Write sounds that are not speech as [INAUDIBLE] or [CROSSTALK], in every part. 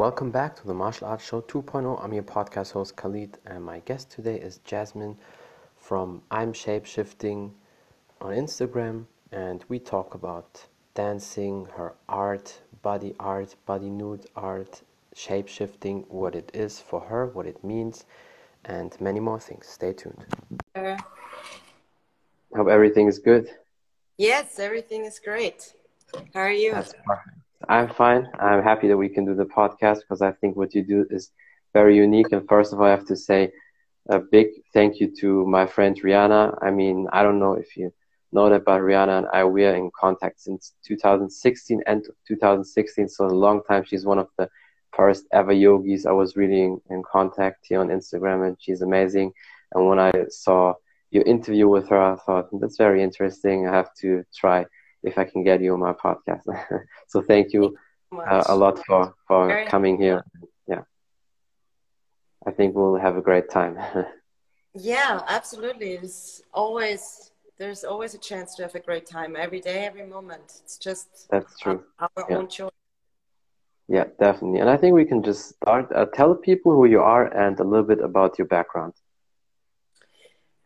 Welcome back to the Martial Arts Show 2.0. I'm your podcast host Khalid, and my guest today is Jasmin from I'm Shapeshifting on Instagram, and we talk about dancing, her art, body art, body nude art, shapeshifting, what it is for her, what it means, and many more things. Stay tuned. Uh, Hope everything is good. yes, everything is great. How are you? That's perfect. I'm fine. I'm happy that we can do the podcast because I think what you do is very unique. And first of all, I have to say a big thank you to my friend Rihanna. I mean, I don't know if you know that, but Rihanna and I, we are in contact since 2016, and 2016. So a long time. She's one of the first ever yogis I was really in, in contact here on Instagram, and she's amazing. And when I saw your interview with her, I thought that's very interesting. I have to try if I can get you on my podcast. [LAUGHS] so thank you uh, a lot for for Very coming here. Yeah, I think we'll have a great time. [LAUGHS] Yeah, absolutely. It's always there's always a chance to have a great time every day, every moment. It's just That's true. our, our Yeah. own choice. Yeah, definitely. And I think we can just start. Uh, tell people who you are and a little bit about your background.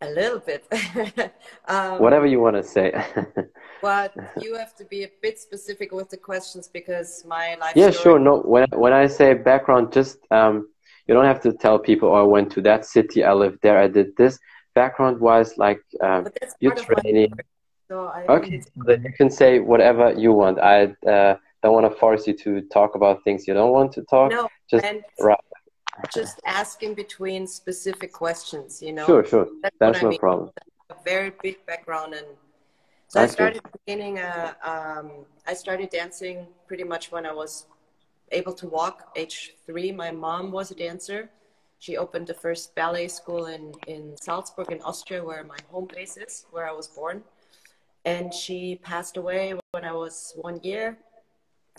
A little bit. [LAUGHS] um, Whatever you want to say. [LAUGHS] but you have to be a bit specific with the questions because my life yeah, sure. No, when when I say background, just um, you don't have to tell people. Oh, I went to that city. I lived there. I did this. Background wise, like um, your part of my training. So I Okay, so then you can say whatever you want. I uh, don't want to force you to talk about things you don't want to talk. no, Just and right. Just ask in between specific questions, you know. Sure, sure. That's, That's no I mean. problem. A very big background and so I Okay. started beginning uh, um, I started dancing pretty much when I was able to walk age three my mom was a dancer she opened the first ballet school in, in Salzburg in Austria where my home base is where I was born and she passed away when I was one year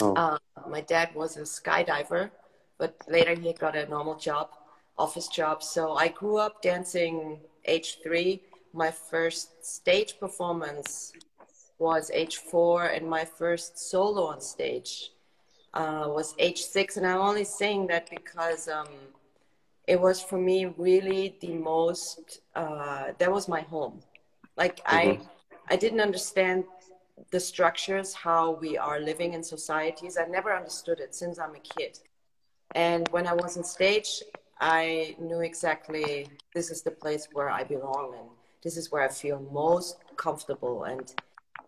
Oh. uh, my dad was a skydiver but later he got a normal job office job so I grew up dancing age three my first stage performance was age four, and my first solo on stage uh, was age six. And I'm only saying that because um, it was for me really the most. Uh, that was my home. Like I, I didn't understand the structures how we are living in societies. I never understood it since I'm a kid. And when I was on stage, I knew exactly this is the place where I belong and this is where I feel most comfortable. And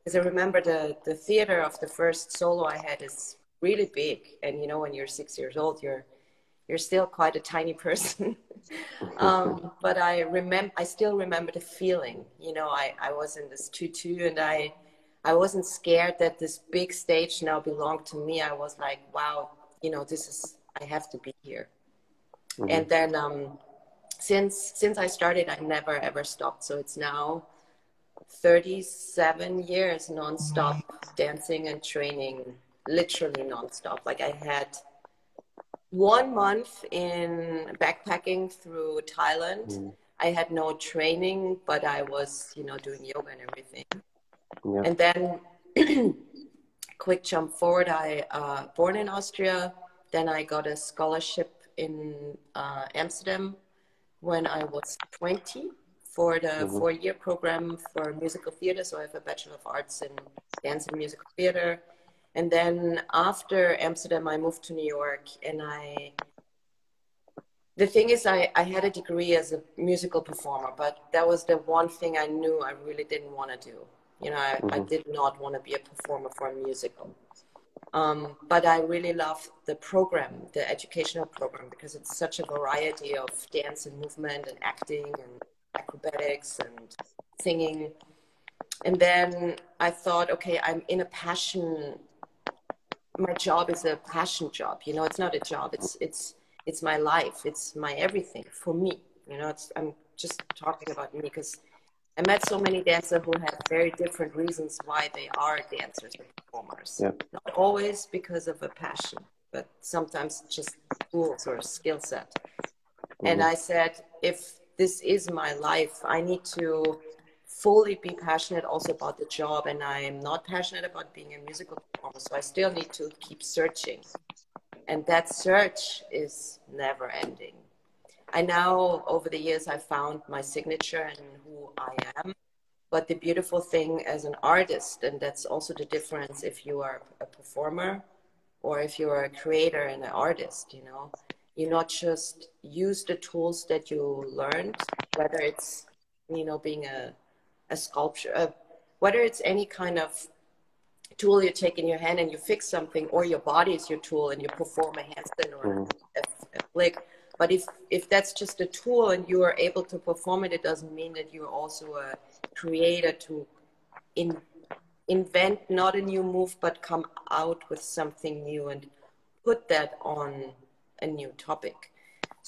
because I remember the, the theater of the first solo I had is really big. And you know, when you're six years old, you're you're still quite a tiny person. [LAUGHS] um, but I remember, I still remember the feeling. You know, I, I was in this tutu and I I wasn't scared that this big stage now belonged to me. I was like, wow, you know, this is I have to be here. Mhm. And then um, since since I started, I never ever stopped. So it's now 37 years nonstop dancing and training, literally nonstop. Like I had one month in backpacking through Thailand. Mm. I had no training, but I was, you know, doing yoga and everything. Yeah. And then, [CLEARS THROAT] quick jump forward. I uh, born in Austria. Then I got a scholarship in uh, Amsterdam when I was 20 for the Mhm. four-year program for musical theater. So I have a Bachelor of Arts in Dance and Musical Theater. And then after Amsterdam, I moved to New York, and I. The thing is, I, I had a degree as a musical performer, but that was the one thing I knew I really didn't want to do. You know, I, I Mhm. did not want to be a performer for a musical. Um, but I really love the program, the educational program, because it's such a variety of dance and movement and acting and acrobatics and singing. And then I thought, okay, I'm in a passion. My job is a passion job. You know, it's not a job. It's it's it's my life. It's my everything for me. You know, it's I'm just talking about me because I met so many dancers who have very different reasons why they are dancers and performers. Yeah. Not always because of a passion, but sometimes just tools or skill set. And mm-hmm. I said, if this is my life, I need to fully be passionate also about the job. And I'm not passionate about being a musical performer. So I still need to keep searching. and that search is never ending. I now, over the years, I found my signature and who I am. But the beautiful thing as an artist, and that's also the difference if you are a performer or if you're a creator and an artist, you know, you not just use the tools that you learned, whether it's, you know, being a, a sculpture, uh, whether it's any kind of tool you take in your hand and you fix something, or your body is your tool and you perform a handstand or mm. a, a flick. But if if that's just a tool and you are able to perform it, it doesn't mean that you're also a creator to in, invent not a new move, but come out with something new and put that on a new topic.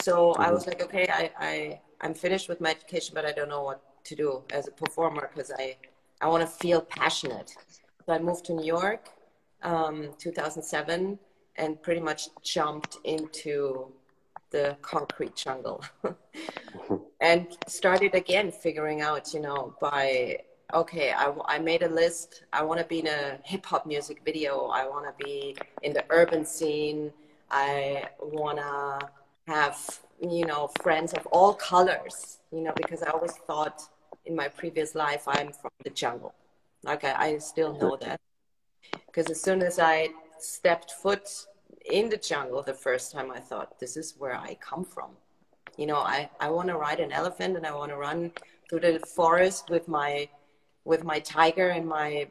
So mm-hmm. I was like, okay, I, I I'm finished with my education, but I don't know what to do as a performer because I I want to feel passionate. So I moved to New York, um, 2007, and pretty much jumped into the concrete jungle [LAUGHS] [LAUGHS] and started again figuring out, you know, by, okay, I, I made a list. I want to be in a hip hop music video. I want to be in the urban scene. I want to have, you know, friends of all colors, you know, because I always thought in my previous life I'm from the jungle. Like I, I still know that because as soon as I stepped foot in the jungle the first time, I thought, this is where I come from. You know, I, I want to ride an elephant and I want to run through the forest with my with my tiger and my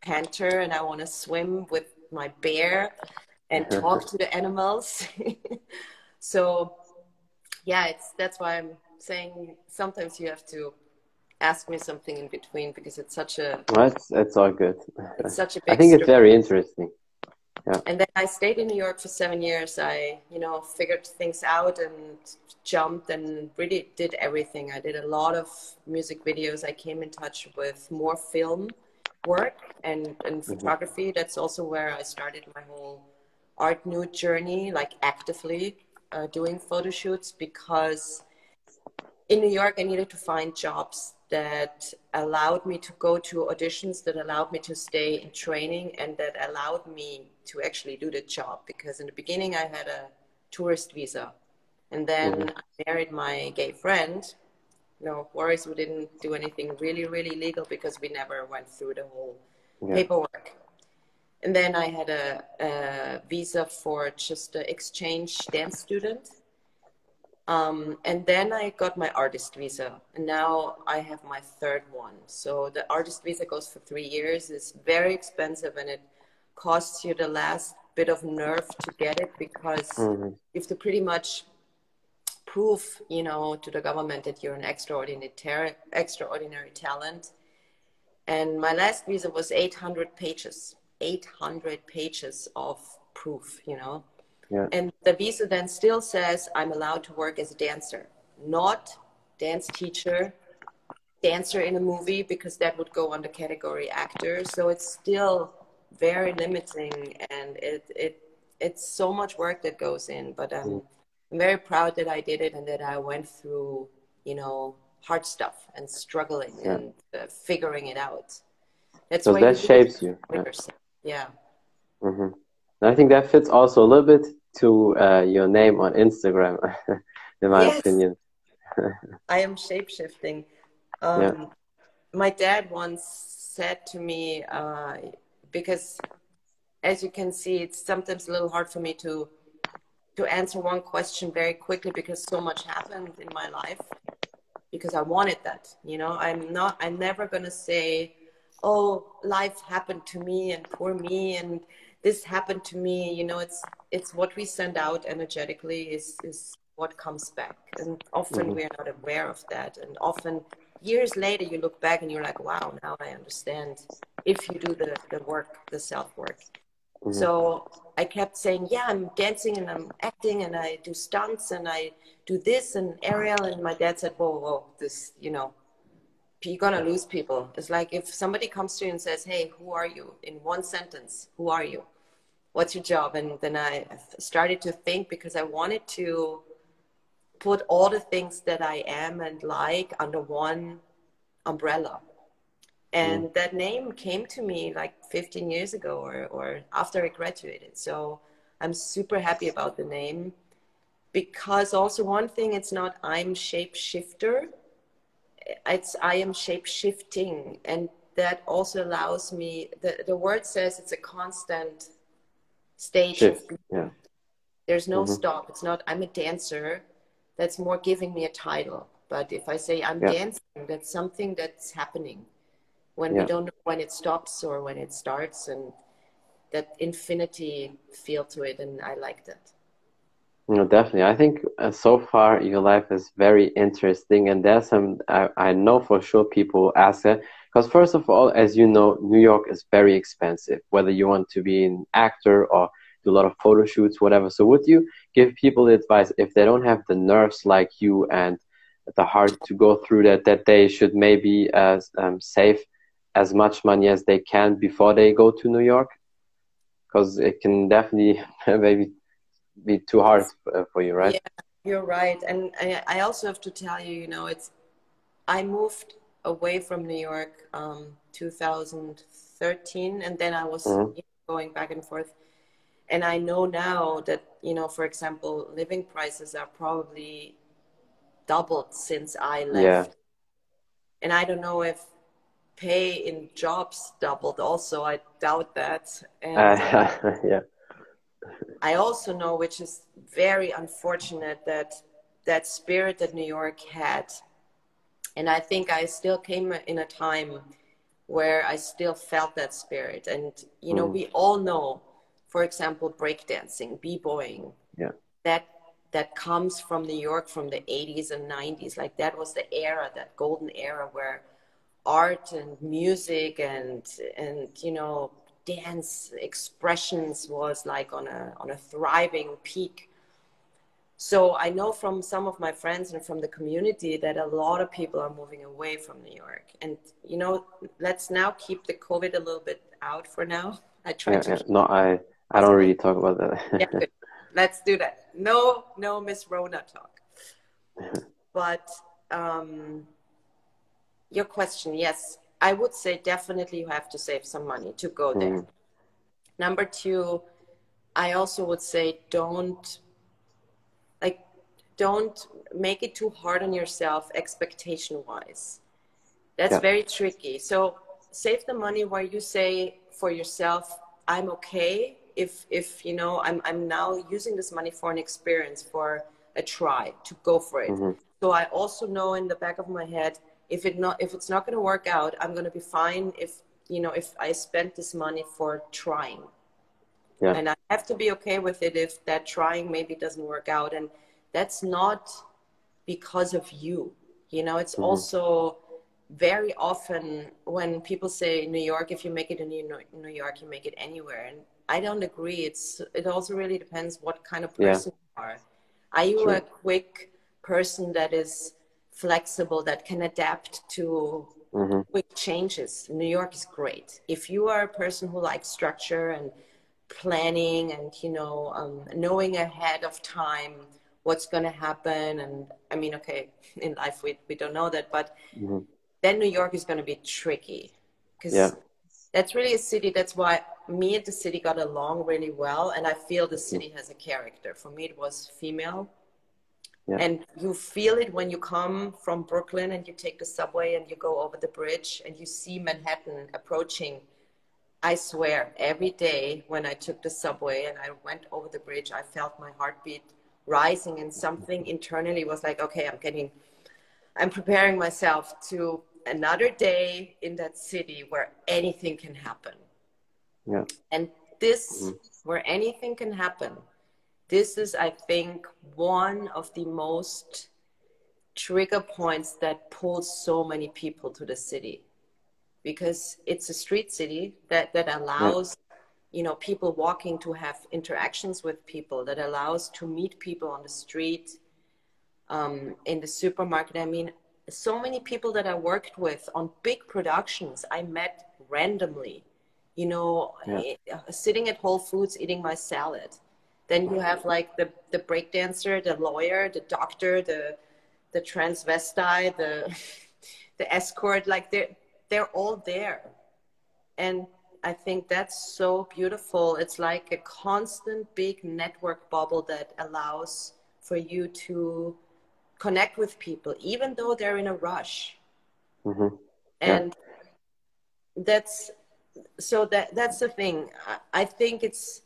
panther and I want to swim with my bear and [LAUGHS] talk to the animals. [LAUGHS] so yeah, it's that's why I'm saying sometimes you have to ask me something in between because it's such a well, it's, it's all good it's such a i think it's very interesting yeah. and then i stayed in new york for seven years i you know figured things out and jumped and really did everything i did a lot of music videos i came in touch with more film work and, and mm-hmm. photography that's also where i started my whole art nude journey like actively uh, doing photo shoots because in New York, I needed to find jobs that allowed me to go to auditions, that allowed me to stay in training, and that allowed me to actually do the job. Because in the beginning, I had a tourist visa, and then mm-hmm. I married my gay friend. No worries, we didn't do anything really, really legal because we never went through the whole yeah. paperwork. And then I had a, a visa for just an exchange dance student um, and then I got my artist visa, and now I have my third one. So the artist visa goes for three years. It's very expensive, and it costs you the last bit of nerve to get it because mm-hmm. you have to pretty much prove, you know, to the government that you're an extraordinary, ter- extraordinary talent. And my last visa was 800 pages, 800 pages of proof, you know. Yeah. And the visa then still says I'm allowed to work as a dancer, not dance teacher, dancer in a movie, because that would go under category actor. So it's still very limiting and it, it it's so much work that goes in. But I'm, mm. I'm very proud that I did it and that I went through, you know, hard stuff and struggling yeah. and uh, figuring it out. That's so that shapes you. Yeah. yeah. Mm-hmm. I think that fits also a little bit to uh, your name on Instagram, [LAUGHS] in my yes. opinion. I am shapeshifting. Um, yeah. My dad once said to me, uh, because as you can see, it's sometimes a little hard for me to to answer one question very quickly because so much happened in my life because I wanted that. You know, I'm not. I'm never gonna say, "Oh, life happened to me and poor me," and this happened to me you know it's it's what we send out energetically is is what comes back and often mm-hmm. we are not aware of that and often years later you look back and you're like wow now i understand if you do the, the work the self work mm-hmm. so i kept saying yeah i'm dancing and i'm acting and i do stunts and i do this and aerial and my dad said whoa whoa this you know you're gonna lose people it's like if somebody comes to you and says hey who are you in one sentence who are you what's your job? And then I started to think because I wanted to put all the things that I am and like under one umbrella. And mm. that name came to me like 15 years ago or, or after I graduated. So I'm super happy about the name because also one thing it's not I'm shapeshifter it's I am shapeshifting. and that also allows me the, the word says it's a constant stage Shift. yeah there's no mm-hmm. stop it's not I'm a dancer that's more giving me a title but if I say I'm yeah. dancing that's something that's happening when yeah. we don't know when it stops or when it starts and that infinity feel to it and I like that no, definitely. I think uh, so far your life is very interesting, and there's some I, I know for sure people ask it because first of all, as you know, New York is very expensive. Whether you want to be an actor or do a lot of photo shoots, whatever. So, would you give people the advice if they don't have the nerves like you and the heart to go through that, that they should maybe uh, um, save as much money as they can before they go to New York? Because it can definitely [LAUGHS] maybe be too hard uh, for you, right? Yeah, you're right. And I also have to tell you, you know, it's I moved away from New York um, 2013, and then I was mm-hmm. going back and forth. And I know now that you know, for example, living prices are probably doubled since I left. Yeah. And I don't know if pay in jobs doubled. Also, I doubt that. And, uh, [LAUGHS] yeah I also know, which is very unfortunate, that that spirit that New York had, and I think I still came in a time where I still felt that spirit. And you know, mm. we all know, for example, breakdancing, b-boying, yeah, that that comes from New York from the 80s and 90s. Like that was the era, that golden era where art and music and and you know dance expressions was like on a on a thriving peak so i know from some of my friends and from the community that a lot of people are moving away from new york and you know let's now keep the covid a little bit out for now i try yeah, to yeah. no i i don't really talk about that [LAUGHS] yeah, let's do that no no miss rona talk [LAUGHS] but um your question yes I would say definitely you have to save some money to go there. Mm. Number two, I also would say don't like don't make it too hard on yourself expectation wise. That's yeah. very tricky. So save the money where you say for yourself, I'm okay if if you know I'm I'm now using this money for an experience, for a try, to go for it. Mm-hmm. So I also know in the back of my head if it not if it's not going to work out i'm going to be fine if you know if i spent this money for trying yeah. and i have to be okay with it if that trying maybe doesn't work out and that's not because of you you know it's mm-hmm. also very often when people say new york if you make it in new york you make it anywhere and i don't agree it's it also really depends what kind of person yeah. you are are you a quick person that is flexible that can adapt to mm-hmm. quick changes. New York is great. If you are a person who likes structure and planning and you know um, knowing ahead of time what's going to happen and i mean okay in life we, we don't know that but mm-hmm. then new york is going to be tricky because yeah. That's really a city that's why me and the city got along really well and i feel the city mm-hmm. has a character for me it was female yeah. And you feel it when you come from Brooklyn and you take the subway and you go over the bridge and you see Manhattan approaching. I swear, every day when I took the subway and I went over the bridge, I felt my heartbeat rising and something internally was like, okay, I'm getting, I'm preparing myself to another day in that city where anything can happen. Yeah. And this, mm-hmm. where anything can happen, this is, I think, one of the most trigger points that pulls so many people to the city because it's a street city that, that allows yeah. you know people walking to have interactions with people that allows to meet people on the street um, in the supermarket i mean so many people that i worked with on big productions i met randomly you know yeah. Eh, sitting at whole foods eating my salad then you have like the the breakdancer, the lawyer, the doctor, the the transvestite, the [LAUGHS] the escort. Like they're they're all there, and I think that's so beautiful. It's like a constant big network bubble that allows for you to connect with people, even though they're in a rush. Mm-hmm. And that's so that that's the thing. I, I think it's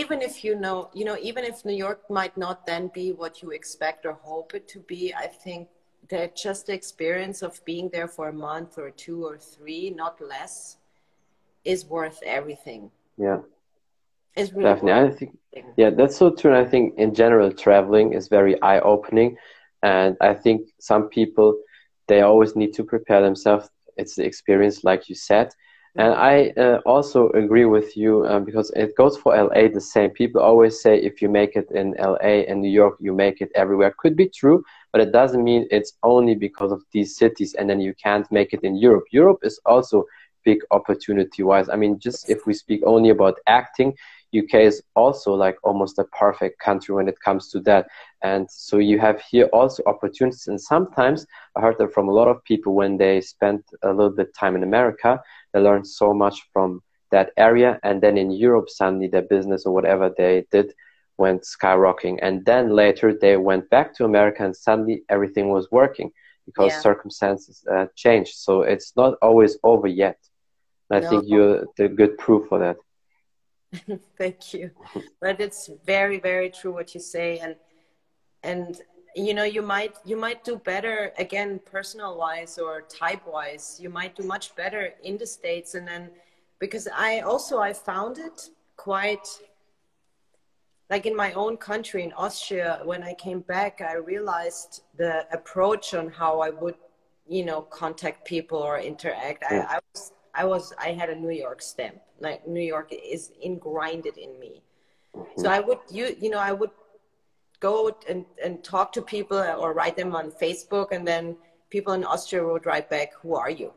even if you know, you know, even if New York might not then be what you expect or hope it to be, I think that just the experience of being there for a month or two or three, not less, is worth everything. Yeah. It's really Definitely. I think yeah, that's so true. And I think in general traveling is very eye opening. And I think some people they always need to prepare themselves. It's the experience, like you said. And I uh, also agree with you um, because it goes for LA the same. People always say if you make it in LA and New York, you make it everywhere. Could be true, but it doesn't mean it's only because of these cities and then you can't make it in Europe. Europe is also big opportunity wise. I mean, just if we speak only about acting, UK is also like almost a perfect country when it comes to that. And so you have here also opportunities. And sometimes I heard that from a lot of people when they spent a little bit time in America, they learned so much from that area. And then in Europe, suddenly their business or whatever they did went skyrocketing. And then later they went back to America and suddenly everything was working because yeah. circumstances uh, changed. So it's not always over yet. I no. think you're the good proof for that. [LAUGHS] Thank you. But it's very, very true what you say, and and you know you might you might do better again personal wise or type wise you might do much better in the states. And then because i also i found it quite like in my own country in austria when i came back i realized the approach on how i would you know contact people or interact. I, I was i was i had a new york stamp like new york is ingrinded in me mm-hmm. so i would you you know i would go and, and talk to people or write them on Facebook, and then people in Austria would write back, "Who are you?"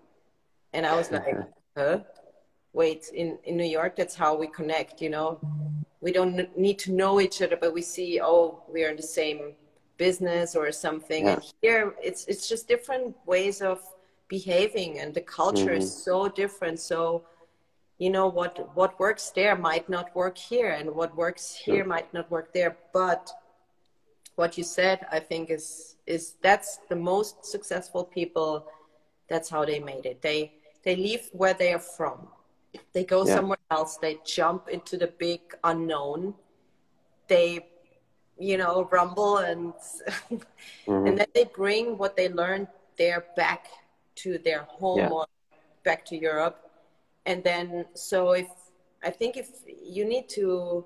And I was like, "Huh? Wait, in in New York, that's how we connect. You know, we don't need to know each other, but we see, oh, we're in the same business or something. Yeah. And here, it's it's just different ways of behaving, and the culture mm-hmm. is so different. So." You know what what works there might not work here and what works here might not work there but what you said, I think is is that's the most successful people. That's how they made it. They they leave where they are from. They go yeah. somewhere else. They jump into the big unknown. They, you know, rumble and [LAUGHS] mm-hmm. and then they bring what they learned there back to their home yeah. or back to Europe. And then so if I think if you need to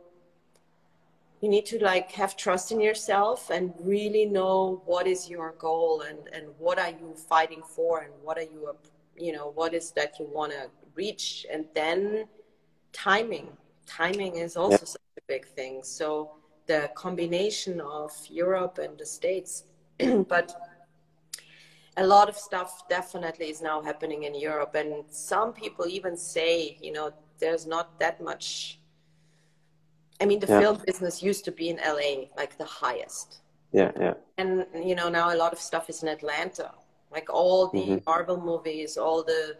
you need to like have trust in yourself and really know what is your goal and and what are you fighting for and what are you you know what is that you want to reach. And then timing. Timing is also yeah. such a big thing. So the combination of europe and the states [CLEARS THROAT] but a lot of stuff definitely is now happening in europe and some people even say you know there's not that much I mean, the yeah. film business used to be in LA, like the highest. Yeah, yeah. And you know now a lot of stuff is in Atlanta. Like all the mm-hmm. Marvel movies, all the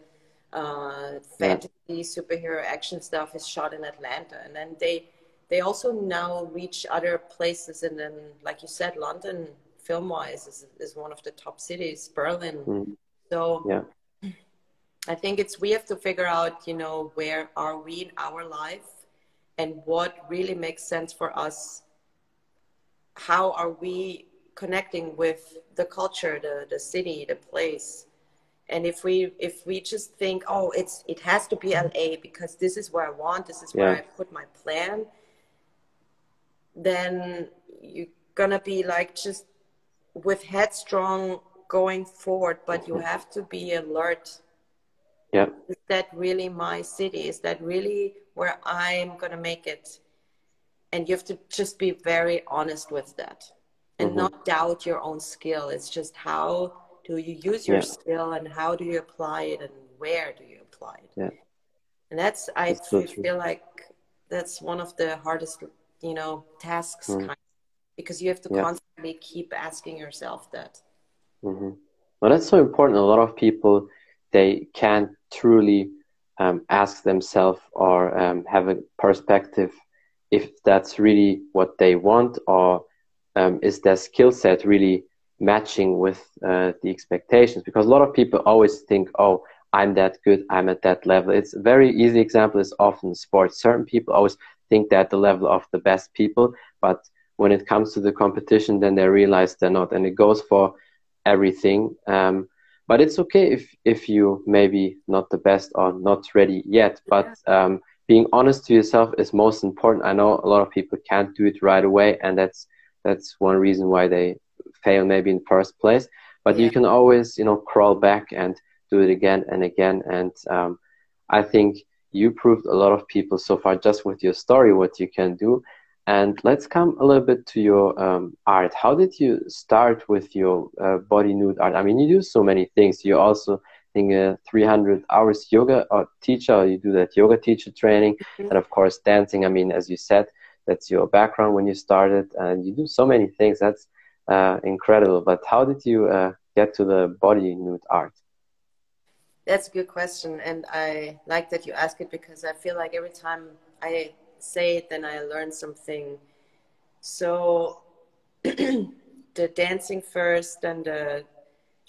uh, fantasy, yeah. superhero, action stuff is shot in Atlanta, and then they they also now reach other places. And then, like you said, London, film wise, is is one of the top cities. Berlin. Mm-hmm. So yeah. I think it's we have to figure out, you know, where are we in our life and what really makes sense for us how are we connecting with the culture the, the city the place and if we if we just think oh it's it has to be la because this is where i want this is where yeah. i put my plan then you're gonna be like just with headstrong going forward but you have to be alert yeah is that really my city is that really where I'm going to make it. And you have to just be very honest with that and mm-hmm. not doubt your own skill. It's just how do you use your yeah. skill and how do you apply it and where do you apply it? Yeah. And that's, I that's feel, feel like that's one of the hardest, you know, tasks mm. kind because you have to yeah. constantly keep asking yourself that. Mm-hmm. Well, that's so important. A lot of people, they can't truly um, ask themselves or um, have a perspective if that's really what they want or um, is their skill set really matching with uh, the expectations because a lot of people always think oh i'm that good i'm at that level it's a very easy example is often sports certain people always think they're at the level of the best people but when it comes to the competition then they realize they're not and it goes for everything. Um, but it's okay if if you maybe not the best or not ready yet but um, being honest to yourself is most important. I know a lot of people can't do it right away and that's that's one reason why they fail maybe in first place. But yeah. you can always you know crawl back and do it again and again. And um, i think you proved a lot of people so far just with your story what you can do and let's come a little bit to your um, art. How did you start with your uh, body nude art? I mean, you do so many things. You also think a 300 hours yoga or uh, teacher. You do that yoga teacher training, mm-hmm. and of course dancing. I mean, as you said, that's your background when you started, and you do so many things. That's uh, incredible. But how did you uh, get to the body nude art? That's a good question, and I like that you ask it because I feel like every time I say it, then I learn something. So [CLEARS THROAT] the dancing first, and uh,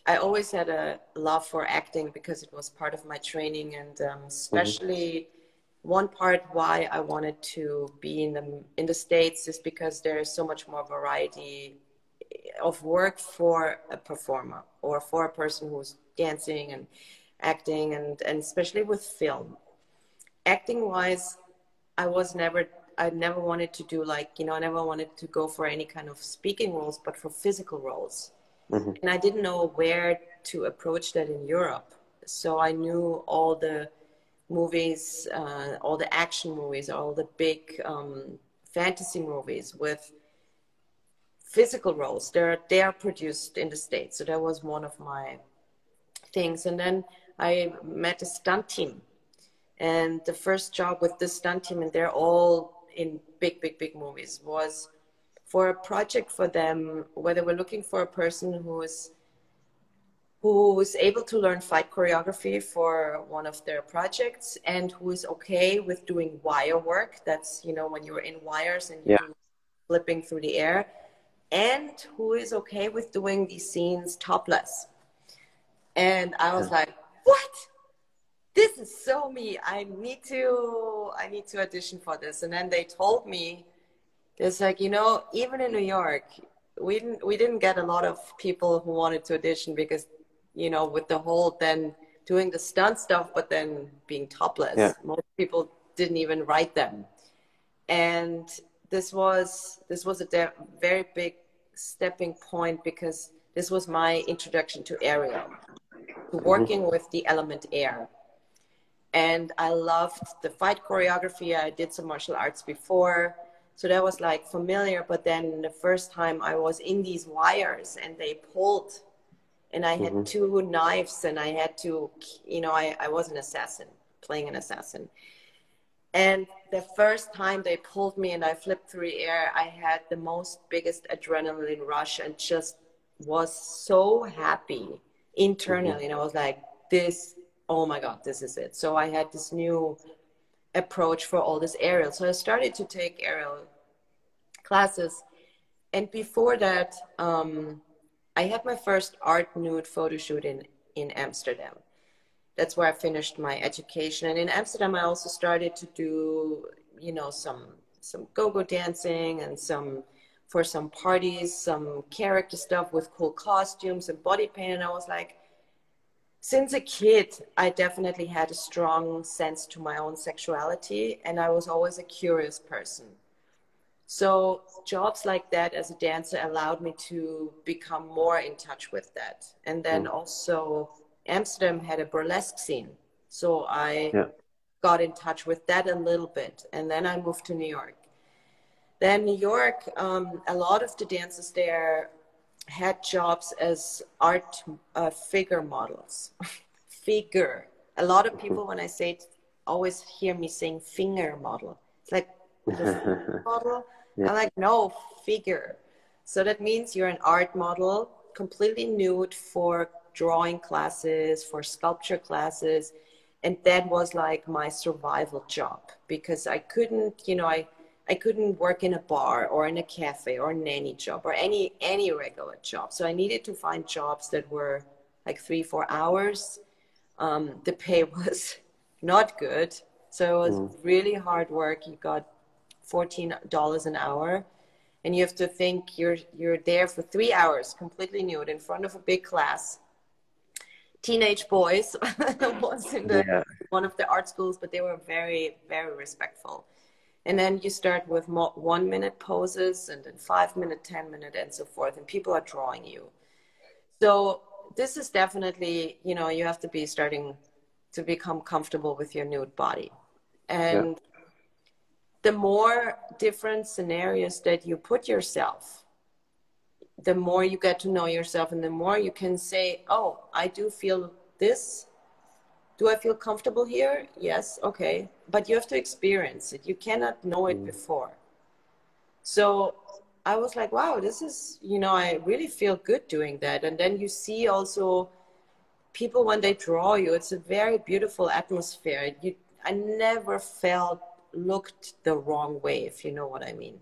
I always had a love for acting because it was part of my training, and um, mm-hmm. especially. Mm-hmm. One part why I wanted to be in the in the states is because there is so much more variety of work for a performer or for a person who's dancing and acting and, and especially with film. Acting wise, I was never I never wanted to do like you know I never wanted to go for any kind of speaking roles, but for physical roles. Mm-hmm. And I didn't know where to approach that in Europe. So I knew all the movies, uh, all the action movies, all the big um, fantasy movies with physical roles. They're they are produced in the states, so that was one of my things. And then I met a stunt team and the first job with this stunt team, and they're all in big, big, big movies, was for a project for them where they were looking for a person who is who is able to learn fight choreography for one of their projects and who is okay with doing wire work. That's you know when you're in wires and you're yeah. flipping through the air, and who is okay with doing these scenes topless. And I was like, what? This is so me. I need to I need to audition for this. And then they told me it's like, you know, even in New York, we didn't we didn't get a lot of people who wanted to audition because, you know, with the whole then doing the stunt stuff but then being topless. Yeah. Most people didn't even write them. And this was this was a very big stepping point because this was my introduction to aerial, to working mm-hmm. with the element air and I loved the fight choreography. I did some martial arts before, so that was like familiar. But then the first time I was in these wires and they pulled, and I had mm-hmm. two knives, and I had to, you know, I, I was an assassin playing an assassin. And the first time they pulled me and I flipped through the air, I had the most biggest adrenaline rush and just was so happy internally. Mm-hmm. And I was like, this oh my god this is it. So i had this new approach for all this aerial so i started to take aerial classes. And before that um, i had my first art nude photo shoot in in amsterdam. That's where i finished my education. And in amsterdam i also started to do you know some some go-go dancing and some for some parties some character stuff with cool costumes and body paint. And i was like since a kid, I definitely had a strong sense to my own sexuality, and I was always a curious person. So, jobs like that as a dancer allowed me to become more in touch with that. And then mm. also, Amsterdam had a burlesque scene. So, I yeah. got in touch with that a little bit. And then I moved to New York. Then, New York, um, a lot of the dancers there had jobs as art uh, figure models. [LAUGHS] figure. A lot of people, when I say it, always hear me saying finger model. It's like [LAUGHS] model. Yeah. I'm like, no, figure. So that means you're an art model, completely nude for drawing classes, for sculpture classes, and that was like my survival job because I couldn't, you know, I I couldn't work in a bar or in a cafe or a nanny job or any any regular job. So I needed to find jobs that were like three four hours. Um, the pay [LAUGHS] was not good, so it was mm. really hard work. You got fourteen dollars an hour, and you have to think you're you're there for three hours, completely nude, in front of a big class. Teenage boys [LAUGHS] was in the yeah. one of the art schools, but they were very very respectful and then you start with one minute poses and then five minute ten minute and so forth and people are drawing you so this is definitely you know you have to be starting to become comfortable with your nude body and yeah. the more different scenarios that you put yourself the more you get to know yourself and the more you can say oh i do feel this do I feel comfortable here? Yes, okay. But you have to experience it. You cannot know it mm. before. So I was like, wow, this is, you know, I really feel good doing that. And then you see also people when they draw you, it's a very beautiful atmosphere. You, I never felt looked the wrong way, if you know what I mean.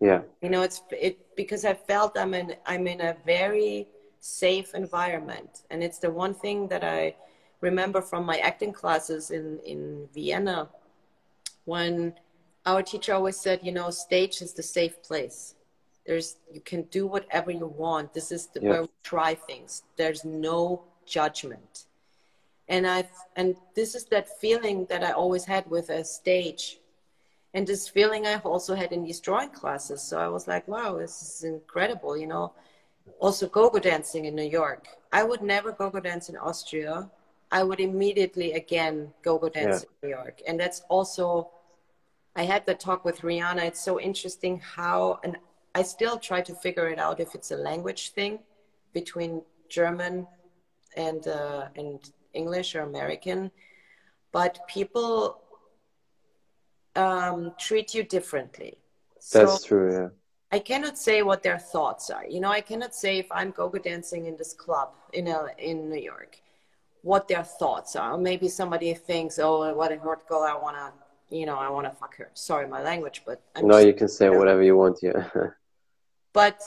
Yeah. You know, it's it because I felt I'm in I'm in a very safe environment, and it's the one thing that I remember from my acting classes in, in Vienna when our teacher always said, you know, stage is the safe place. There's you can do whatever you want. This is the, where we try things. There's no judgment. And I've and this is that feeling that I always had with a stage. And this feeling I've also had in these drawing classes. So I was like, wow, this is incredible, you know. Also go-go dancing in New York. I would never go-go dance in Austria I would immediately again go go dance yeah. in New York. And that's also, I had that talk with Rihanna. It's so interesting how, and I still try to figure it out if it's a language thing between German and uh, and English or American, but people um, treat you differently. That's so, true. Yeah. I cannot say what their thoughts are. You know, I cannot say if I'm go-go dancing in this club in a, in New York what their thoughts are. Maybe somebody thinks, "Oh, what a hot girl! I wanna, you know, I wanna fuck her." Sorry, my language, but I'm no, you can say whatever you want. Yeah. [LAUGHS] but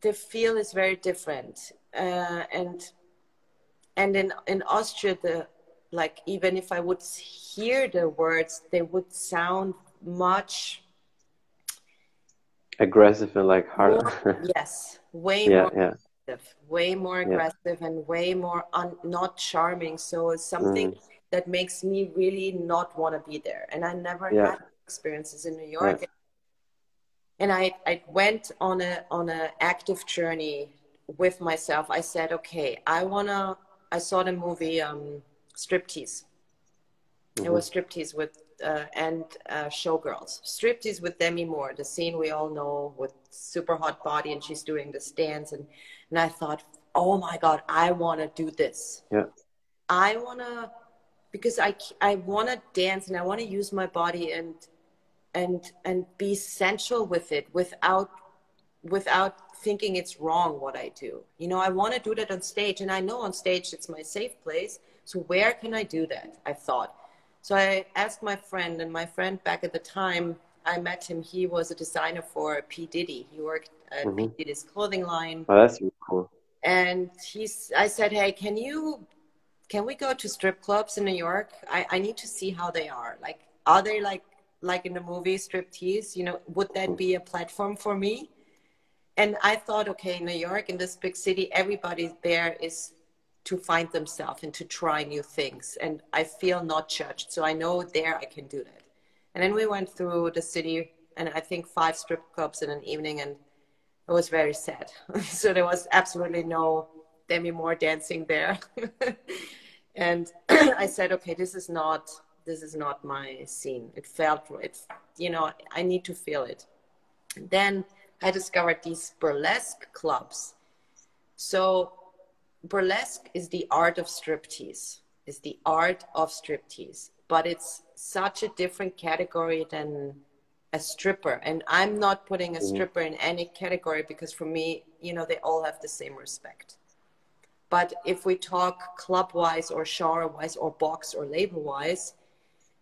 the feel is very different, uh, and and in in Austria, the like even if I would hear the words, they would sound much aggressive and like harder. More, [LAUGHS] yes, way yeah, more. Yeah way more aggressive yeah. and way more un- not charming. So it's something mm. that makes me really not want to be there. And I never yeah. had experiences in New York. Yeah. And I, I went on a on an active journey with myself. I said, okay, I wanna. I saw the movie um, Striptease. Mm-hmm. It was Striptease with uh, and uh, Showgirls. Striptease with Demi Moore, the scene we all know with super hot body, and she's doing this dance, and and I thought, oh my god, I want to do this. Yeah. I want to because I I want to dance and I want to use my body and and and be sensual with it without without thinking it's wrong what I do. You know, I want to do that on stage and I know on stage it's my safe place. So where can I do that? I thought. So I asked my friend, and my friend back at the time, I met him. He was a designer for P. Diddy. He worked at mm-hmm. P. Diddy's clothing line. Oh, that's really cool. And he's, I said, hey, can you, can we go to strip clubs in New York? I, I need to see how they are. Like, are they like, like in the movie Striptease? You know, would that be a platform for me? And I thought, okay, New York, in this big city, everybody there is to find themselves and to try new things. And I feel not judged. So I know there I can do that. And then we went through the city and I think five strip clubs in an evening and it was very sad. [LAUGHS] so there was absolutely no Demi Moore dancing there. [LAUGHS] and [CLEARS THROAT] I said, okay, this is not this is not my scene. It felt it you know, I need to feel it. Then I discovered these burlesque clubs. So burlesque is the art of striptease is the art of striptease but it's such a different category than a stripper and i'm not putting a mm-hmm. stripper in any category because for me you know they all have the same respect But if we talk club wise or genre wise or box or label wise,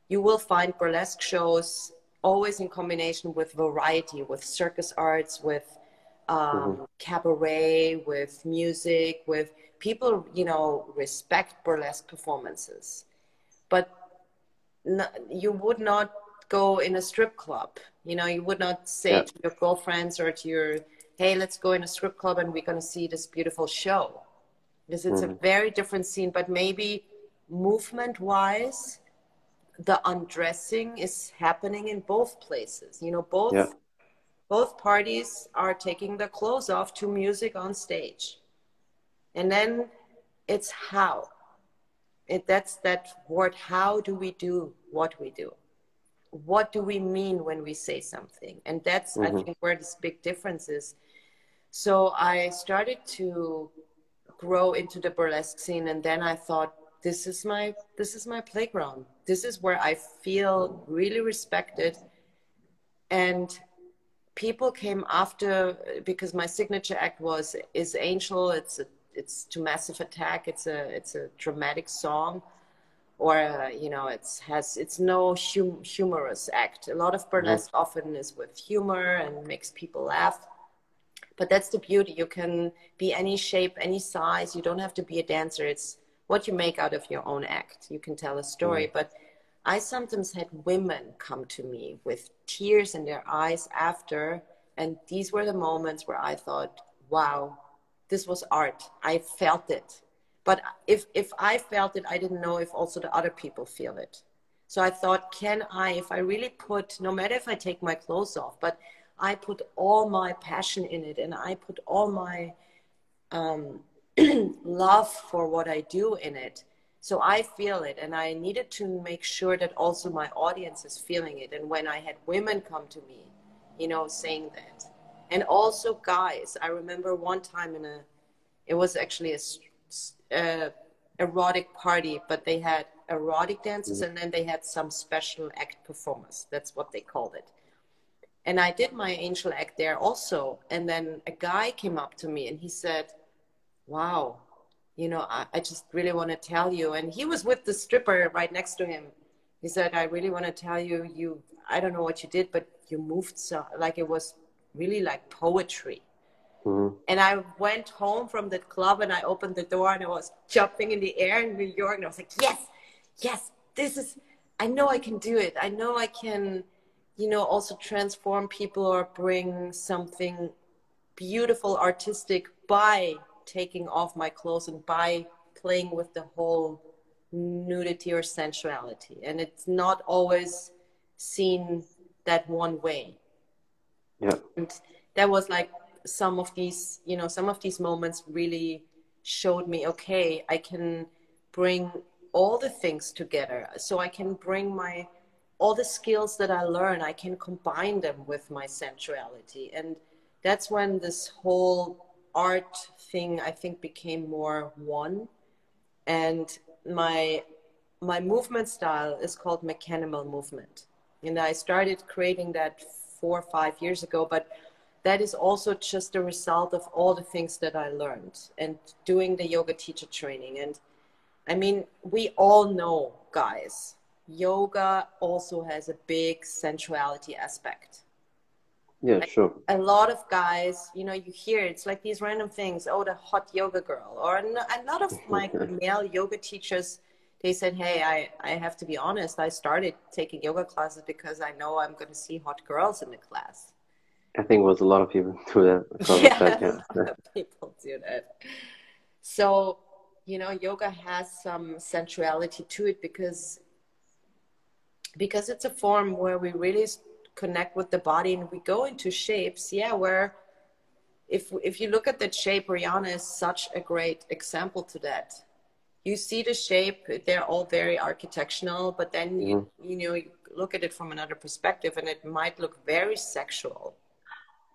you will find burlesque shows always in combination with variety, with circus arts, with um, mm-hmm. cabaret, with music, with people, you know, respect burlesque performances. But you would not go in a strip club. You know, you would not say yeah. to your girlfriends or to your, hey, let's go in a strip club and we're going to see this beautiful show. Because it's mm-hmm. a very different scene, but maybe movement wise, the undressing is happening in both places. You know, both. Yeah. Both parties are taking their clothes off to music on stage. And then it's how. It, that's that word, how do we do what we do? what do we mean when we say something and that's mm-hmm. i think where this big difference is so i started to grow into the burlesque scene and then i thought this is my this is my playground this is where i feel really respected and people came after because my signature act was is angel it's a it's to massive attack it's a it's a dramatic song or uh, you know it's has it's no hum- humorous act a lot of burlesque mm-hmm. often is with humor and makes people laugh but that's the beauty you can be any shape any size you don't have to be a dancer it's what you make out of your own act you can tell a story mm-hmm. but i sometimes had women come to me with tears in their eyes after and these were the moments where i thought wow this was art. I felt it. But if if i felt it i didn't know if also the other people feel it. So i thought can i if i really put no matter if i take my clothes off but i put all my passion in it and i put all my um, [CLEARS THROAT] love for what i do in it so i feel it and i needed to make sure that also my audience is feeling it and when i had women come to me you know saying that and also guys i remember one time in a it was actually a uh, erotic party, but they had erotic dances mm-hmm. and then they had some special act performers. That's what they called it. And I did my angel act there also. And then a guy came up to me and he said, Wow, you know, I, I just really want to tell you. And he was with the stripper right next to him. He said, I really want to tell you, you, I don't know what you did, but you moved so, like it was really like poetry. Mm-hmm. And I went home from the club and I opened the door and I was jumping in the air in New York and I was like, yes, yes, this is, I know I can do it. I know I can, you know, also transform people or bring something beautiful, artistic by taking off my clothes and by playing with the whole nudity or sensuality. And it's not always seen that one way. Yeah. And that was like some of these you know some of these moments really showed me okay i can bring all the things together so i can bring my all the skills that i learn i can combine them with my sensuality and that's when this whole art thing i think became more one and my my movement style is called mechanical movement and i started creating that four or five years ago but that is also just a result of all the things that I learned and doing the yoga teacher training. And I mean, we all know, guys, yoga also has a big sensuality aspect. Yeah, like, sure. A lot of guys, you know, you hear it's like these random things. Oh, the hot yoga girl, or a lot of [LAUGHS] my male yoga teachers. They said, "Hey, I I have to be honest. I started taking yoga classes because I know I'm going to see hot girls in the class." I think it was a lot of people do that. [LAUGHS] Yeah, that, yeah. people do that. So, you know, yoga has some sensuality to it because because it's a form where we really connect with the body and we go into shapes. Yeah, where if if you look at that shape, Rihanna is such a great example to that. You see the shape; they're all very architectural, but then mm-hmm. you you know you look at it from another perspective, and it might look very sexual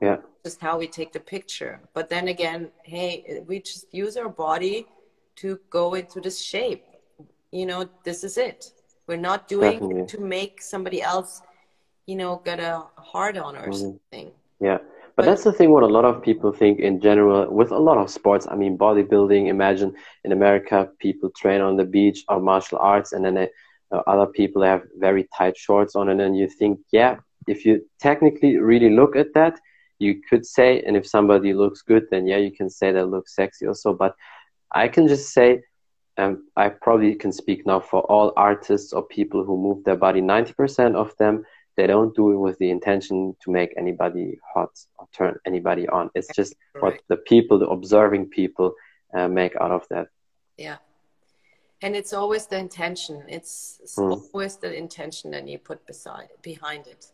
yeah just how we take the picture but then again hey we just use our body to go into this shape you know this is it we're not doing Definitely. to make somebody else you know get a hard on or mm-hmm. something yeah but that's the thing what a lot of people think in general with a lot of sports. I mean, bodybuilding, imagine in America, people train on the beach or martial arts, and then they, uh, other people have very tight shorts on, and then you think, yeah, if you technically really look at that, you could say, and if somebody looks good, then yeah, you can say that looks sexy also. But I can just say, um, I probably can speak now for all artists or people who move their body. Ninety percent of them they don't do it with the intention to make anybody hot or turn anybody on. It's just what the people, the observing people, uh, make out of that. Yeah. And it's always the intention. It's, mm. always the intention that you put beside behind it.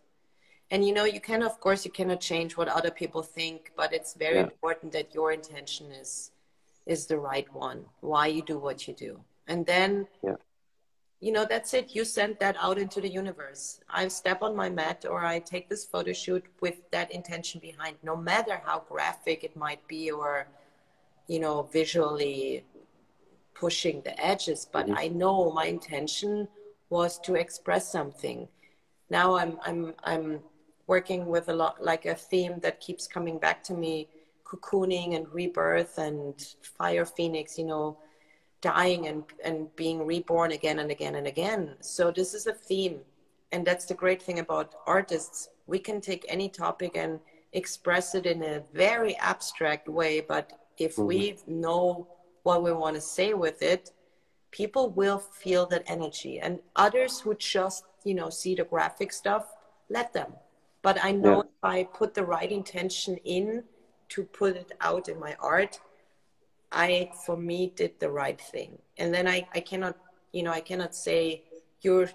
And you know, you can, of course, you cannot change what other people think, but it's very yeah. important that your intention is is the right one. Why you do what you do, and then yeah you know that's it. You send that out into the universe. I step on my mat or i take this photo shoot with that intention behind no matter how graphic it might be or you know visually pushing the edges but mm-hmm. i know my intention was to express something. Now i'm i'm i'm working with a lot like a theme that keeps coming back to me cocooning and rebirth and fire phoenix you know dying and, and being reborn again and again and again. So this is a theme. And that's the great thing about artists. We can take any topic and express it in a very abstract way. But if mm-hmm. we know what we want to say with it, people will feel that energy. And others who just, you know, see the graphic stuff, let them. But I know yeah. if I put the right intention in to put it out in my art, I, for me, did the right thing. And then I, I cannot, you know, I cannot say you're,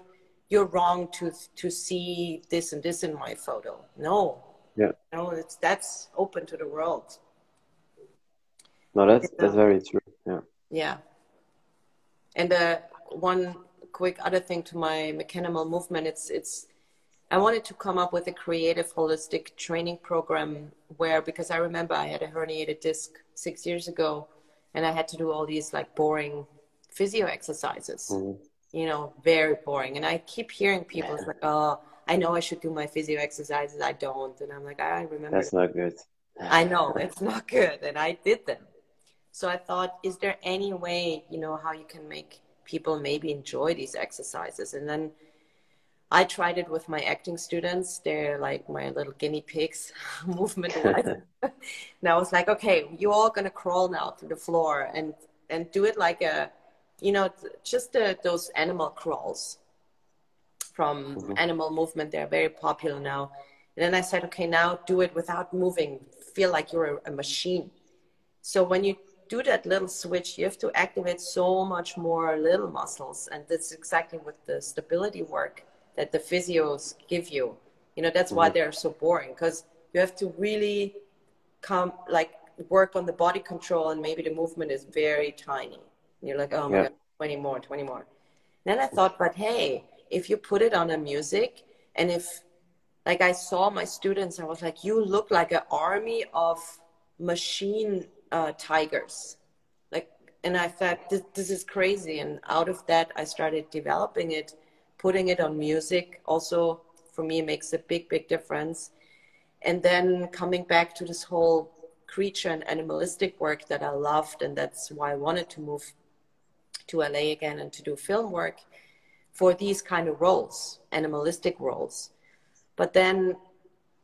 you're wrong to, to see this and this in my photo. No. Yeah. No, it's, that's open to the world. No, that's, that's very true. Yeah. Yeah. And uh, one quick other thing to my mechanical movement, it's, it's, I wanted to come up with a creative holistic training program where, because I remember I had a herniated disc six years ago and I had to do all these like boring physio exercises. Mm-hmm. You know, very boring. And I keep hearing people like, "Oh, I know I should do my physio exercises. I don't." And I'm like, "I remember." That's not good. I know it's not good, and I did them. So I thought, is there any way, you know, how you can make people maybe enjoy these exercises? And then I tried it with my acting students. They're like my little guinea pigs, [LAUGHS] movement wise. [LAUGHS] and I was like, okay, you're all gonna crawl now through the floor and and do it like a, you know, just the, those animal crawls from mm-hmm. animal movement. They're very popular now. And then I said, okay, now do it without moving. Feel like you're a, a machine. So when you do that little switch, you have to activate so much more little muscles, and that's exactly what the stability work that the physios give you. You know, that's why mm-hmm. they're so boring because you have to really come like work on the body control and maybe the movement is very tiny. And you're like, oh my yeah. God, 20 more, 20 more. then I thought, but hey, if you put it on a music and if like I saw my students, I was like, you look like an army of machine uh, tigers. Like, and I thought, this, this is crazy. And out of that, I started developing it putting it on music also for me makes a big big difference. And then coming back to this whole creature and animalistic work that i loved and that's why i wanted to move to la again and to do film work for these kind of roles animalistic roles. But then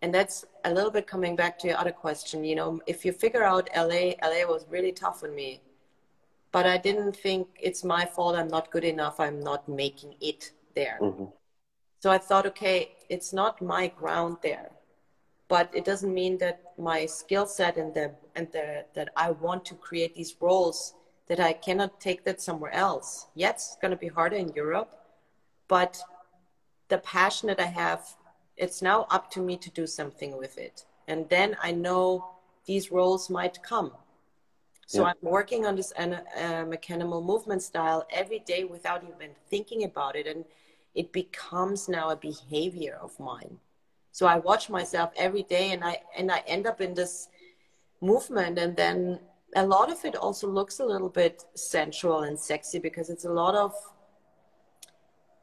and that's a little bit coming back to your other question you know if you figure out la la was really tough on me but i didn't think it's my fault i'm not good enough i'm not making it there. Mm-hmm. So I thought, okay, it's not my ground there, but it doesn't mean that my skill set and the and the that I want to create these roles that I cannot take that somewhere else. Yes, it's going to be harder in Europe, but the passion that I have, it's now up to me to do something with it. And then I know these roles might come. So yeah. I'm working on this uh, mechanical movement style every day without even thinking about it. And it becomes now a behavior of mine. So i watch myself every day and i and i end up in this movement. And then a lot of it also looks a little bit sensual and sexy because it's a lot of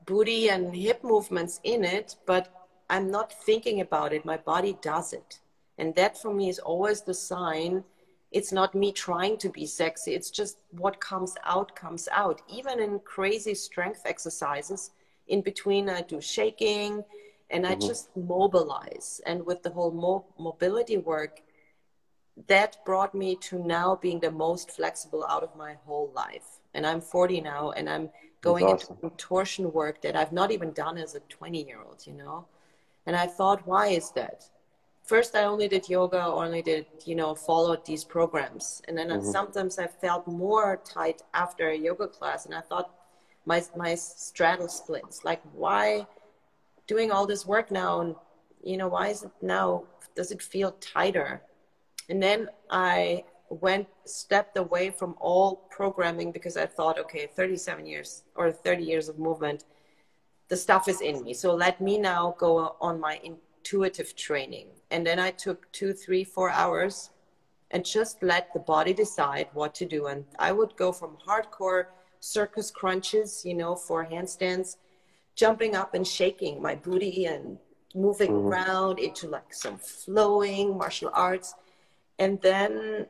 booty and hip movements in it but i'm not thinking about it. My body does it. And that for me is always the sign. It's not me trying to be sexy. It's just what comes out, comes out. Even in crazy strength exercises, in between, I do shaking and I mm-hmm. just mobilize. And with the whole mo- mobility work, that brought me to now being the most flexible out of my whole life. And I'm 40 now, and I'm going awesome. into contortion work that I've not even done as a 20 year old, you know? And I thought, why is that? First, I only did yoga, only did, you know, followed these programs. And then mm-hmm. sometimes I felt more tight after a yoga class. And I thought, my, my straddle splits. Like, why doing all this work now? And, you know, why is it now? Does it feel tighter? And then I went stepped away from all programming because I thought, okay, 37 years or 30 years of movement, the stuff is in me. So let me now go on my intuitive training. And then I took two, three, four hours and just let the body decide what to do. And I would go from hardcore circus crunches, you know, for handstands, jumping up and shaking my booty and moving mm-hmm. around into like some flowing martial arts and then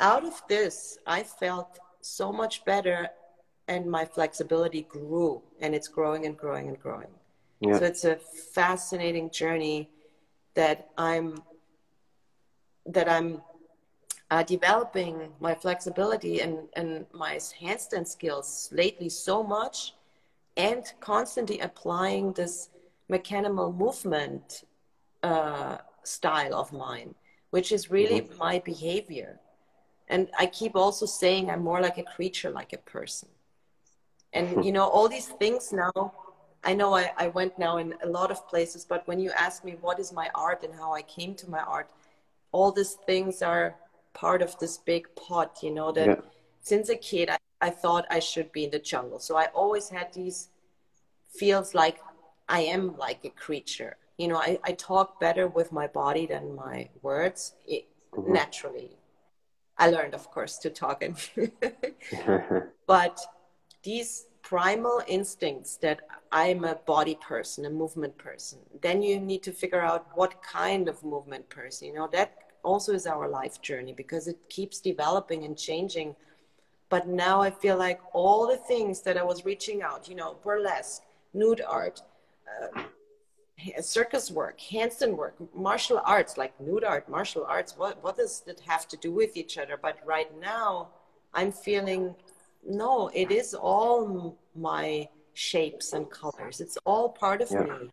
out of this, I felt so much better and my flexibility grew and it's growing and growing and growing. Yeah. So it's a fascinating journey that I'm that I'm uh, developing my flexibility and, and my handstand skills lately so much and constantly applying this mechanical movement uh, style of mine which is really mm-hmm. my behavior. And I keep also saying I'm more like a creature, like a person. And, you know, all these things now, I know I, I went now in a lot of places, but when you ask me what is my art and how I came to my art, all these things are part of this big pot, you know, that yeah. since a kid, I, I thought I should be in the jungle. So I always had these feels like I am like a creature you know I, I talk better with my body than my words it, mm-hmm. naturally i learned of course to talk and [LAUGHS] [LAUGHS] but these primal instincts that i'm a body person a movement person then you need to figure out what kind of movement person you know that also is our life journey because it keeps developing and changing but now i feel like all the things that i was reaching out you know burlesque nude art uh, circus work, handstand work, martial arts, like nude art, martial arts, what, what does that have to do with each other? But right now, I'm feeling no, it is all my shapes and colors. It's all part of yeah. me.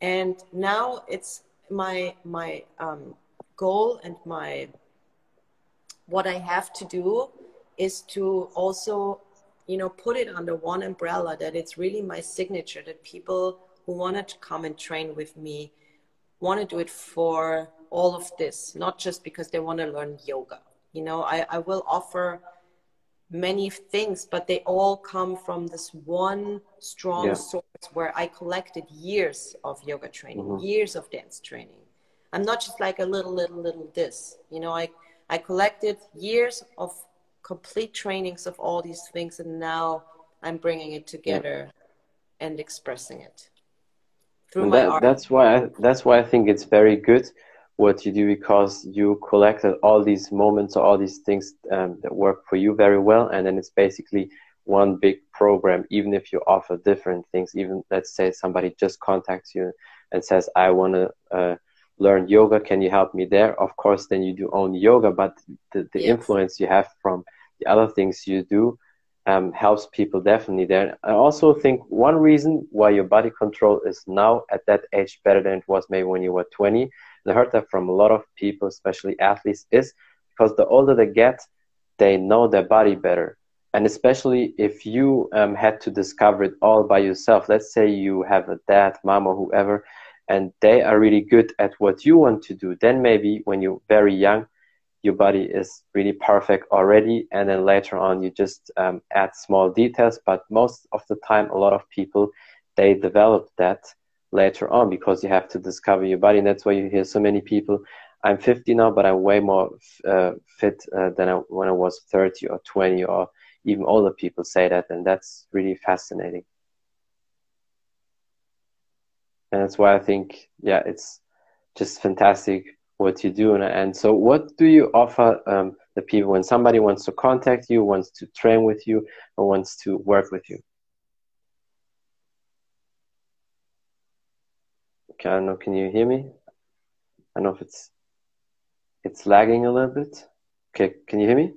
And now it's my my um, goal and my what I have to do is to also, you know, put it under one umbrella that it's really my signature that people who want to come and train with me want to do it for all of this, not just because they want to learn yoga. You know, I, I will offer many things, but they all come from this one strong yeah. source where I collected years of yoga training, mm-hmm. years of dance training. I'm not just like a little, little, little this. You know, I, I collected years of complete trainings of all these things, and now I'm bringing it together yeah. and expressing it through and my that, art. That's why I, that's why I think it's very good what you do because you collected all these moments or all these things um, that work for you very well, and then it's basically one big program. Even if you offer different things, even let's say somebody just contacts you and says, "I want to." Uh, learn yoga can you help me there of course then you do own yoga but the, the yes. influence you have from the other things you do um, helps people definitely there. I also think one reason why your body control is now at that age better than it was maybe when you were 20, and I heard that from a lot of people, especially athletes, is because the older they get, they know their body better. And especially if you um, had to discover it all by yourself, let's say you have a dad, mom, or whoever, and they are really good at what you want to do, then maybe when you're very young, your body is really perfect already and then later on you just um, add small details. But most of the time a lot of people they develop that later on because you have to discover your body and that's why you hear so many people i'm 50 now but i'm way more uh, fit uh, than I, when i was 30 or 20 or even older people say that and that's really fascinating and that's why i think yeah it's just fantastic what you do. And, and so, what do you offer um, the people when somebody wants to contact you, wants to train with you, or wants to work with you? Okay, I don't know. Can you hear me? I don't know if it's it's lagging a little bit. Okay, can you hear me?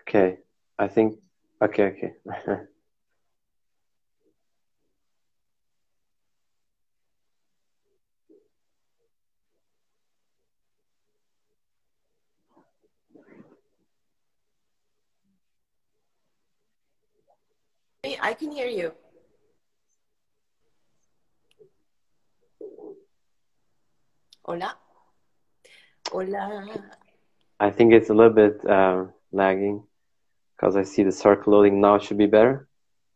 Okay, I think. Okay, okay. [LAUGHS] I can hear you. Hola. Hola. I think it's a little bit uh, lagging because I see the circle loading now. It should be better.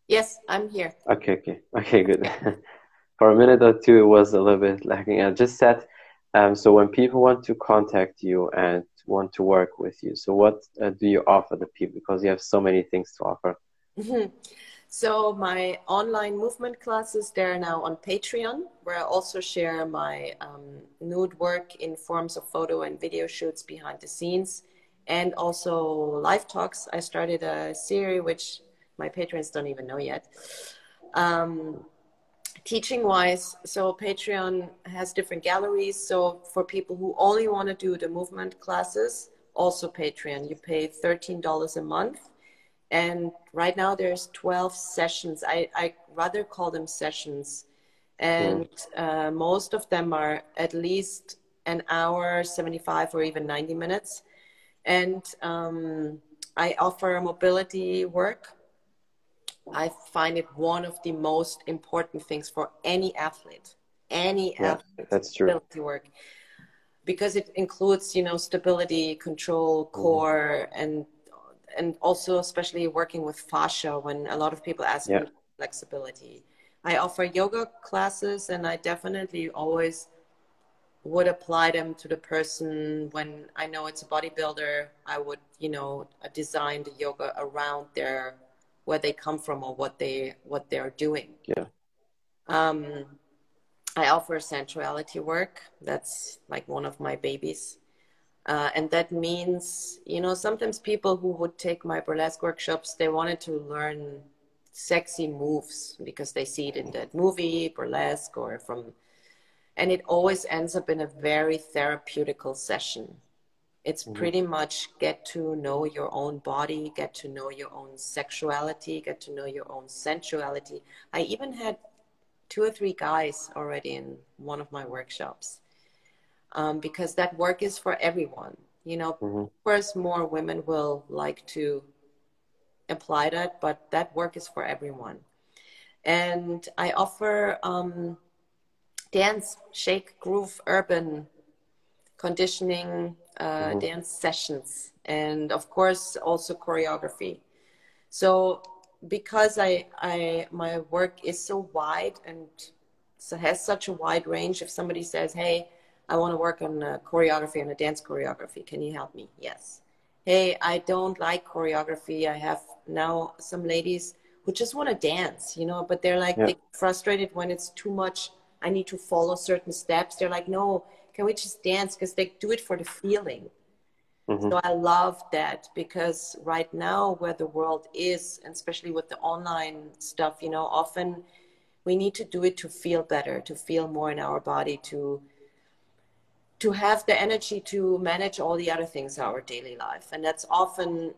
Yes, I'm here. Okay, okay, okay, good. [LAUGHS] For a minute or two, it was a little bit lacking. I just said, um, so when people want to contact you and want to work with you, so what uh, do you offer the people? Because you have so many things to offer. Mm-hmm. So my online movement classes, they're now on Patreon, where I also share my um, nude work in forms of photo and video shoots behind the scenes, and also live talks. I started a series which my patrons don't even know yet. Um, teaching wise, so Patreon has different galleries. So for people who only want to do the movement classes, also Patreon, you pay $13 a month and right now there's 12 sessions i, I rather call them sessions and uh, most of them are at least an hour 75 or even 90 minutes and um, i offer mobility work i find it one of the most important things for any athlete any yeah, athlete that's true mobility work because it includes you know stability control mm-hmm. core mm-hmm. and and also especially working with fascia when a lot of people ask yeah. me flexibility. I offer yoga classes and I definitely always would apply them to the person when I know it's a bodybuilder. I would, you know, design the yoga around their where they come from or what they what they're doing. Yeah. Um, I offer sensuality work. That's like one of my babies. Uh, and that means, you know, sometimes people who would take my burlesque workshops, they wanted to learn sexy moves because they see it in that movie, burlesque, or from, and it always ends up in a very therapeutical session. It's mm-hmm. pretty much get to know your own body, get to know your own sexuality, get to know your own sensuality. I even had two or three guys already in one of my workshops um, because that work is for everyone. You know, mm-hmm. of course, more women will like to apply that, but that work is for everyone. And I offer um, dance, shake, groove, urban conditioning uh, mm-hmm. dance sessions, and of course, also choreography. So, because I, I my work is so wide and so has such a wide range, if somebody says, "Hey," I want to work on a choreography and a dance choreography. Can you help me? Yes. Hey, I don't like choreography. I have now some ladies who just want to dance, you know, but they're like yeah. they frustrated when it's too much. I need to follow certain steps. They're like, no, can we just dance? Because they do it for the feeling. Mm-hmm. So I love that because right now, where the world is, and especially with the online stuff, you know, often we need to do it to feel better, to feel more in our body, to to have the energy to manage all the other things in our daily life and that's often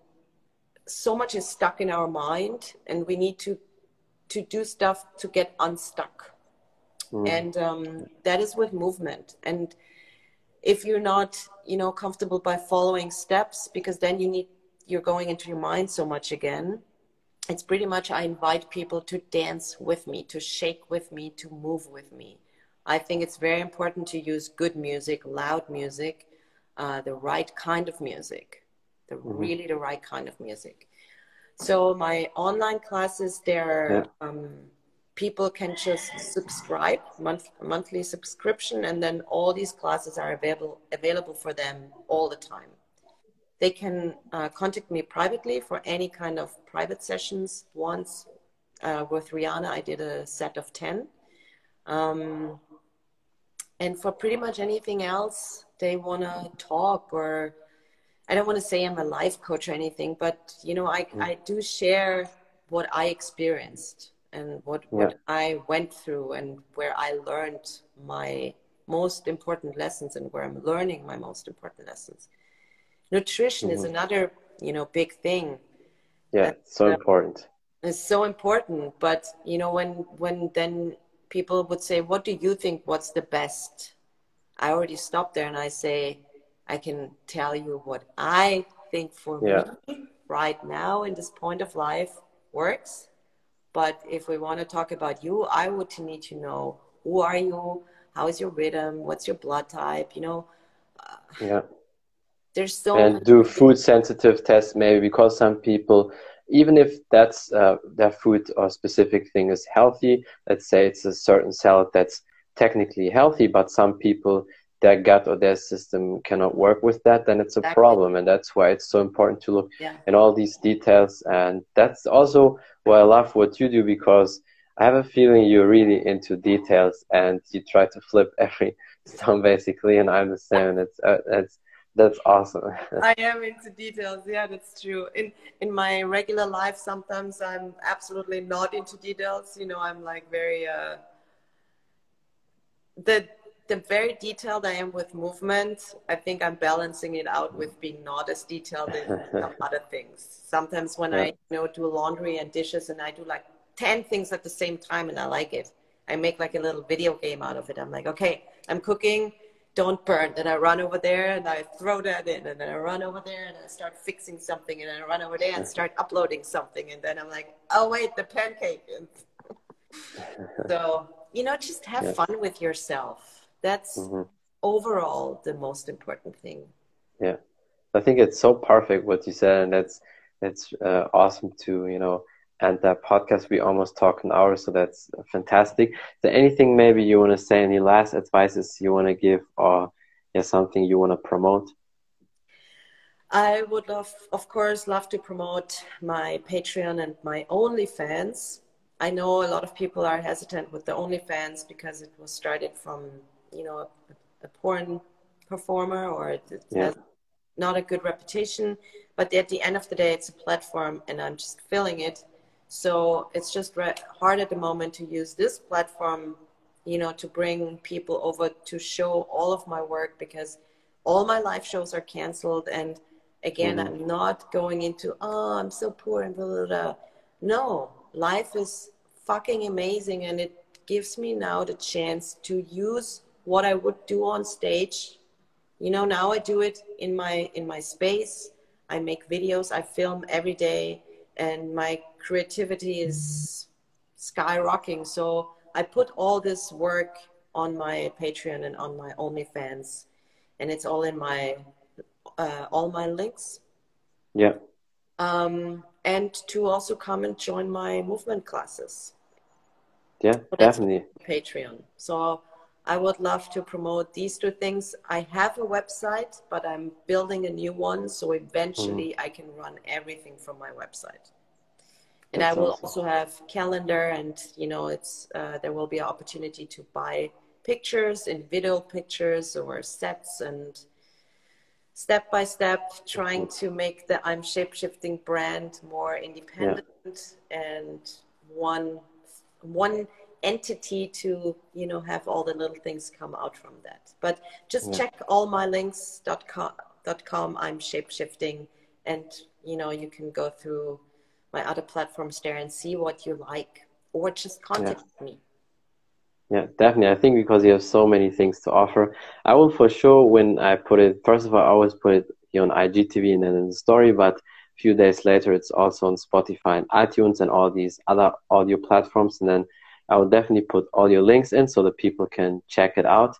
so much is stuck in our mind and we need to to do stuff to get unstuck mm. and um, that is with movement and if you're not you know comfortable by following steps because then you need you're going into your mind so much again it's pretty much i invite people to dance with me to shake with me to move with me I think it's very important to use good music, loud music, uh, the right kind of music, the mm-hmm. really the right kind of music. So my online classes, there yeah. um, people can just subscribe month monthly subscription, and then all these classes are available available for them all the time. They can uh, contact me privately for any kind of private sessions once, Uh, with Rihanna, I did a set of 10. Um, and for pretty much anything else, they want to talk or I don't want to say I'm a life coach or anything, but you know, I. I do share what I experienced and what, yeah. what I went through and where I learned my most important lessons and where I'm learning my most important lessons. Nutrition mm-hmm. is another, you know, big thing. Yeah, so uh, important. It's so important, but you know, when when then people would say, "What do you think? What's the best?" I already stopped there and I say, "I can tell you what I think for yeah. me right now in this point of life works." But if we want to talk about you, I would need to know who are you, how is your rhythm, what's your blood type, you know. Uh, yeah. there's so and do food sensitive tests maybe because some people even if that's uh, their food or specific thing is healthy let's say it's a certain salad that's technically healthy but some people their gut or their system cannot work with that then it's a exactly. problem and that's why it's so important to look yeah. in all these details and that's also why i love what you do because i have a feeling you're really into details and you try to flip [LAUGHS] every stone basically and i'm the same it's uh, it's that's awesome. [LAUGHS] I am into details. Yeah, that's true. In in my regular life, sometimes I'm absolutely not into details. You know, I'm like very uh, the the very detailed I am with movement. I think I'm balancing it out with being not as detailed in [LAUGHS] some other things. Sometimes when yeah. I you know do laundry and dishes, and I do like ten things at the same time, and I like it. I make like a little video game out of it. I'm like, okay, I'm cooking don't burn. Then I run over there and I throw that in, and then I run over there and I start fixing something, and I run over there and start uploading something, and then I'm like, oh wait, the pancake. [LAUGHS] so you know, just have yeah. fun with yourself. That's mm-hmm. overall the most important thing. Yeah, I think it's so perfect what you said, and that's that's uh, awesome to you know and that podcast. We almost talk an hour so that's fantastic. Is there anything maybe you want to say? Any last advices you want to give or yeah something you want to promote? I would love of course love to promote my patreon and my onlyfans. I know a lot of people are hesitant with the onlyfans because it was started from you know a, a porn performer or it, it yeah. has not a good reputation but at the end of the day it's a platform and i'm just filling it so it's just hard at the moment to use this platform, you know, to bring people over to show all of my work because all my live shows are canceled. And again, mm-hmm. I'm not going into, oh, I'm so poor and blah, blah, blah. No, life is fucking amazing. And it gives me now the chance to use what I would do on stage. You know, now I do it in my, in my space. I make videos, I film every day and my creativity is skyrocketing. So I put all this work on my Patreon and on my OnlyFans, and it's all in my uh, all my links. Yeah. Um, and to also come and join my movement classes. Yeah, definitely. Patreon. So I would love to promote these two things. I have a website, but I'm building a new one. So eventually mm. I can run everything from my website. And That's I will awesome. also have calendar and, you know, it's, uh, there will be an opportunity to buy pictures, individual pictures or sets and step by step trying to make the I'm Shapeshifting brand more independent yeah. and one, one entity to you know have all the little things come out from that but just yeah. check allmylinks.com .com, dot com. i'm shapeshifting and you know you can go through my other platforms there and see what you like or just contact yeah. me yeah definitely i think because you have so many things to offer i will for sure when i put it first of all i always put it here on igtv and then in the story but a few days later it's also on spotify and itunes and all these other audio platforms and then I will definitely put all your links in so that people can check it out.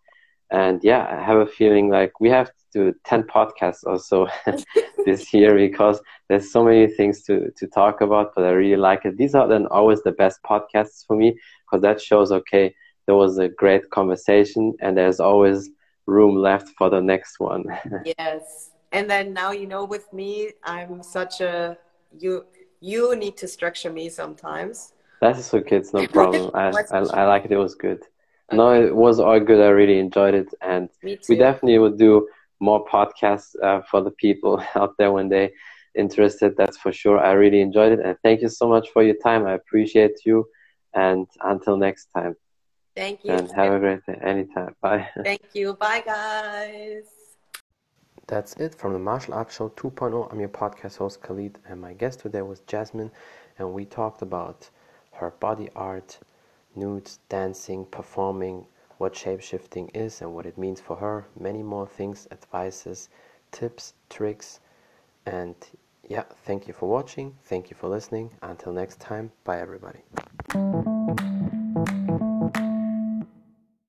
And yeah, I have a feeling like we have to do 10 podcasts also [LAUGHS] this [LAUGHS] year because there's so many things to, to talk about, but I really like it. These are then always the best podcasts for me because that shows, okay, there was a great conversation and there's always room left for the next one. [LAUGHS] yes. And then now, you know, with me, I'm such a, you, you need to structure me sometimes That's okay. It's no [LAUGHS] problem. I, I, I like it. It was good. Okay. No, it was all good. I really enjoyed it, and we definitely would do more podcasts uh, for the people [LAUGHS] out there when they interested. That's for sure. I really enjoyed it, and thank you so much for your time. I appreciate you, and until next time. Thank you. And have a great day. Anytime. Bye. [LAUGHS] Thank you. Bye, guys. That's it from the Martial Arts Show 2.0. I'm your podcast host Khalid, and my guest today was Jasmin, and we talked about her body art, nudes, dancing, performing, what shapeshifting is and what it means for her, many more things, advices, tips, tricks, and yeah, thank you for watching. Thank you for listening. Until next time, bye everybody.